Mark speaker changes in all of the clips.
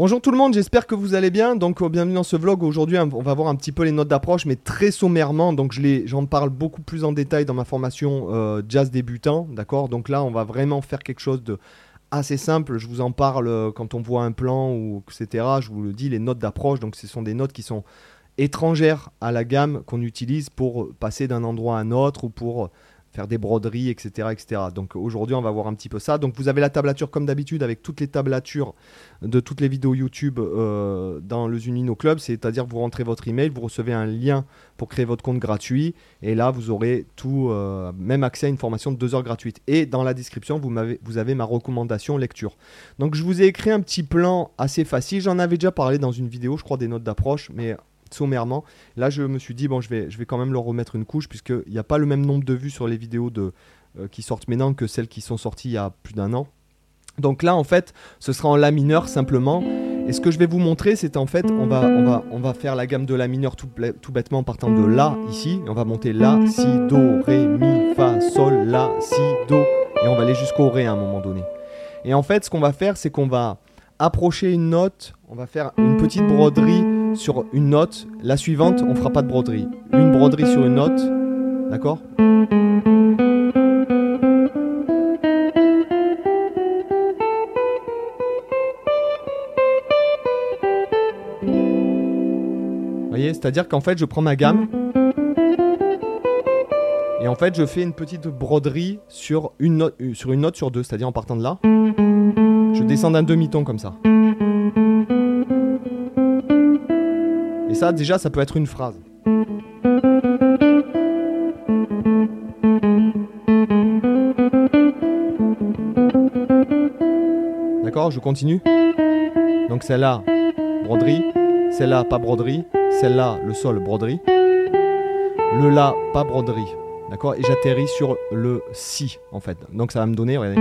Speaker 1: Bonjour tout le monde, j'espère que vous allez bien. Donc, euh, bienvenue dans ce vlog. Aujourd'hui, on va voir un petit peu les notes d'approche, mais très sommairement. Donc, j'en parle beaucoup plus en détail dans ma formation euh, jazz débutant. D'accord? Donc là, on va vraiment faire quelque chose de assez simple. Je vous en parle euh, quand on voit un plan ou etc. Je vous le dis, les notes d'approche. Donc, ce sont des notes qui sont étrangères à la gamme qu'on utilise pour passer d'un endroit à un autre ou pour faire des broderies, etc. etc. Donc aujourd'hui, on va voir un petit peu ça. Donc vous avez la tablature comme d'habitude avec toutes les tablatures de toutes les vidéos YouTube euh, dans le Zunino Club. C'est-à-dire vous rentrez votre email, vous recevez un lien pour créer votre compte gratuit. Et là, vous aurez tout, euh, même accès à une formation de 2 heures gratuite. Et dans la description, vous, vous avez ma recommandation lecture. Donc je vous ai écrit un petit plan assez facile. J'en avais déjà parlé dans une vidéo, je crois, des notes d'approche. Mais sommairement. Là, je me suis dit, bon, je vais, je vais quand même leur remettre une couche, puisqu'il n'y a pas le même nombre de vues sur les vidéos de, euh, qui sortent maintenant que celles qui sont sorties il y a plus d'un an. Donc là, en fait, ce sera en La mineur simplement. Et ce que je vais vous montrer, c'est en fait, on va, on, va, on va faire la gamme de La mineur tout, tout bêtement en partant de La ici. on va monter La, Si, Do, Ré, Mi, Fa, Sol, La, Si, Do. Et on va aller jusqu'au Ré à un moment donné. Et en fait, ce qu'on va faire, c'est qu'on va approcher une note, on va faire une petite broderie sur une note. La suivante, on fera pas de broderie. Une broderie sur une note, d'accord? Vous voyez, c'est-à-dire qu'en fait, je prends ma gamme et en fait, je fais une petite broderie sur une note euh, sur, une note sur deux, c'est-à-dire en partant de là. Je descends d'un demi-ton comme ça. Et ça, déjà, ça peut être une phrase. D'accord, je continue. Donc celle-là, broderie. Celle-là, pas broderie. Celle-là, le sol, broderie. Le la, pas broderie. D'accord Et j'atterris sur le si, en fait. Donc ça va me donner, regardez.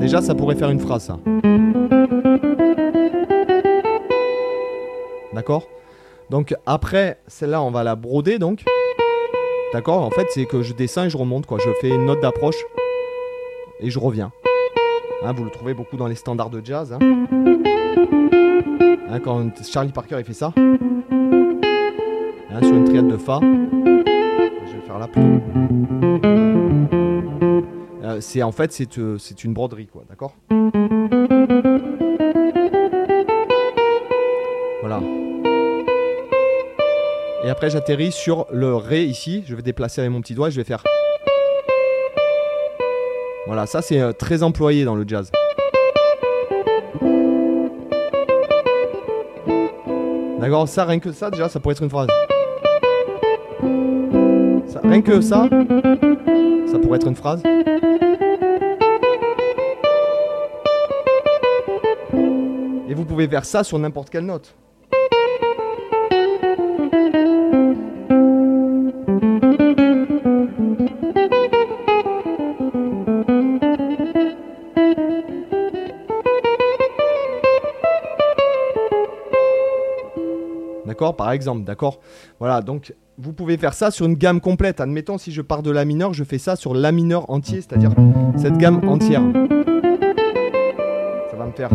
Speaker 1: Déjà, ça pourrait faire une phrase, ça. D'accord? Donc après, celle-là, on va la broder, donc. D'accord? En fait, c'est que je descends et je remonte, quoi. Je fais une note d'approche et je reviens. Hein, vous le trouvez beaucoup dans les standards de jazz. Hein. Hein, quand Charlie Parker il fait ça. Sur une triade de Fa. Je vais faire là plutôt. Euh, c'est en fait c'est euh, une broderie quoi, d'accord? Après j'atterris sur le Ré ici. Je vais déplacer avec mon petit doigt et je vais faire. Voilà, ça c'est euh, très employé dans le jazz. D'accord, ça rien que ça déjà ça pourrait être une phrase rien que ça, ça pourrait être une phrase. Et vous pouvez faire ça sur n'importe quelle note. D'accord Par exemple, d'accord Voilà, donc vous pouvez faire ça sur une gamme complète. Admettons, si je pars de la mineur, je fais ça sur la mineur entier, c'est-à-dire cette gamme entière. Ça va me faire.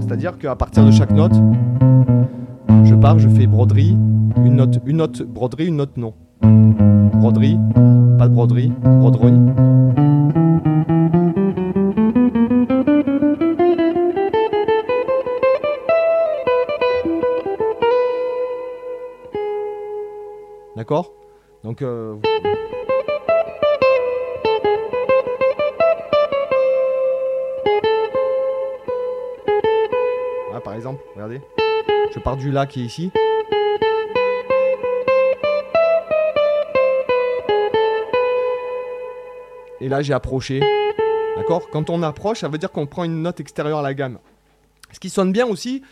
Speaker 1: C'est-à-dire qu'à partir de chaque note, pars, je fais broderie, une note, une note broderie, une note non. Broderie, pas de broderie, broderie. D'accord? Donc euh, par exemple, regardez. Je pars du La qui est ici. Et là, j'ai approché. D'accord? Quand on approche, ça veut dire qu'on prend une note extérieure à la gamme. Ce qui sonne bien aussi,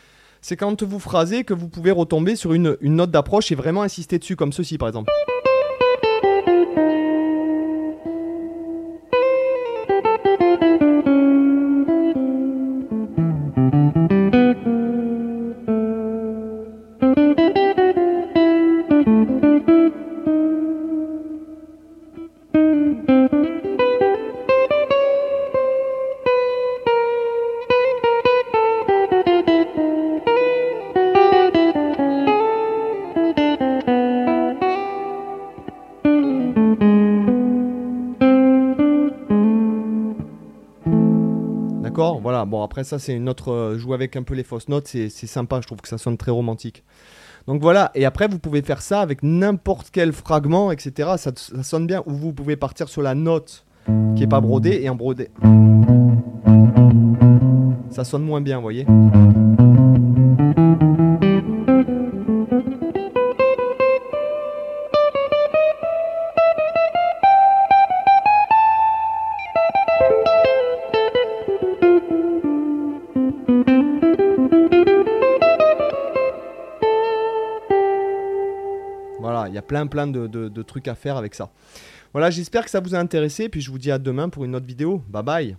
Speaker 1: c'est quand vous phrasez que vous pouvez retomber sur une, une note d'approche et vraiment insister dessus, comme ceci par exemple. Bon après ça c'est une autre... euh, jouer avec un peu les fausses notes, c'est sympa, je trouve que ça sonne très romantique. Donc voilà, et après vous pouvez faire ça avec n'importe quel fragment, etc. Ça, sonne bien, ou vous pouvez partir sur la note qui est pas brodée et en brodé. Ça sonne moins bien, vous voyez Voilà, il y a plein plein de, trucs à faire avec ça. Voilà, j'espère que ça vous a intéressé, puis je vous dis à demain pour une autre vidéo. Bye bye